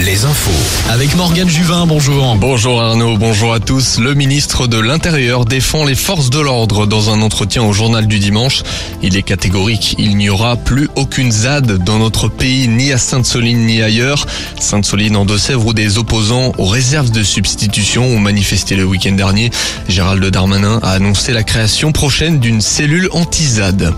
Les infos. Avec Morgane Juvin, bonjour. Bonjour Arnaud, bonjour à tous. Le ministre de l'Intérieur défend les forces de l'ordre dans un entretien au journal du dimanche. Il est catégorique, il n'y aura plus aucune ZAD dans notre pays, ni à Sainte-Soline ni ailleurs. Sainte-Soline en Deux-Sèvres où des opposants aux réserves de substitution ont manifesté le week-end dernier. Gérald Darmanin a annoncé la création prochaine d'une cellule anti-ZAD.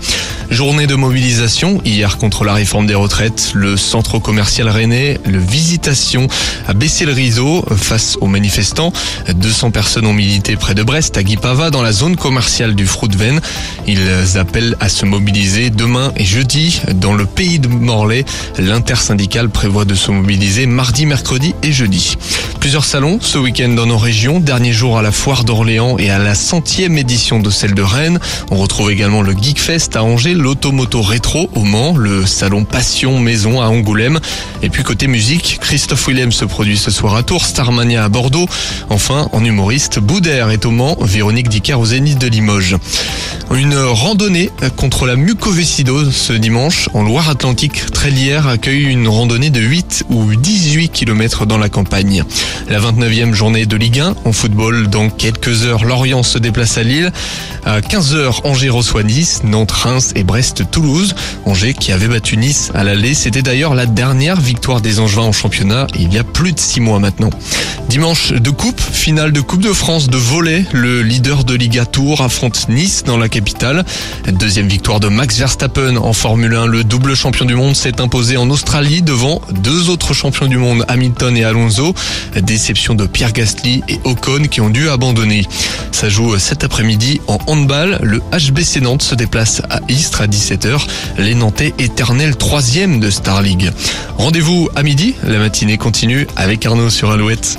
Journée de mobilisation hier contre la réforme des retraites. Le centre commercial rennais, le Visitation, a baissé le rideau face aux manifestants. 200 personnes ont milité près de Brest, à Guipava, dans la zone commerciale du Fruitven. Ils appellent à se mobiliser demain et jeudi dans le pays de Morlaix. L'intersyndicale prévoit de se mobiliser mardi, mercredi et jeudi. Plusieurs salons ce week-end dans nos régions. Dernier jour à la foire d'Orléans et à la centième édition de celle de Rennes. On retrouve également le Geekfest à Angers, l'Automoto Rétro au Mans, le salon Passion Maison à Angoulême. Et puis côté musique, Christophe Willem se produit ce soir à Tours, Starmania à Bordeaux. Enfin, en humoriste, Boudère est au Mans, Véronique Dicker au Zénith de Limoges. Une randonnée contre la mucoviscidose ce dimanche en Loire-Atlantique. Trélière accueille une randonnée de 8 ou 18 km dans la campagne. La 29e journée de Ligue 1 en football. Dans quelques heures, Lorient se déplace à Lille. À 15h, Angers reçoit Nice, Nantes, Reims et Brest-Toulouse. Angers qui avait battu Nice à l'aller. C'était d'ailleurs la dernière victoire des Angevins en championnat il y a plus de 6 mois maintenant. Dimanche de coupe, finale de Coupe de France de volley. Le leader de Liga Tour affronte Nice dans la capitale. Deuxième victoire de Max Verstappen en Formule 1. Le double champion du monde s'est imposé en Australie devant deux autres champions du monde, Hamilton et Alonso. Déception de Pierre Gasly et Ocon qui ont dû abandonner. Ça joue cet après-midi en handball. Le HBC Nantes se déplace à Istres à 17h. Les Nantais éternels troisième de Star League. Rendez-vous à midi. La matinée continue avec Arnaud sur Alouette.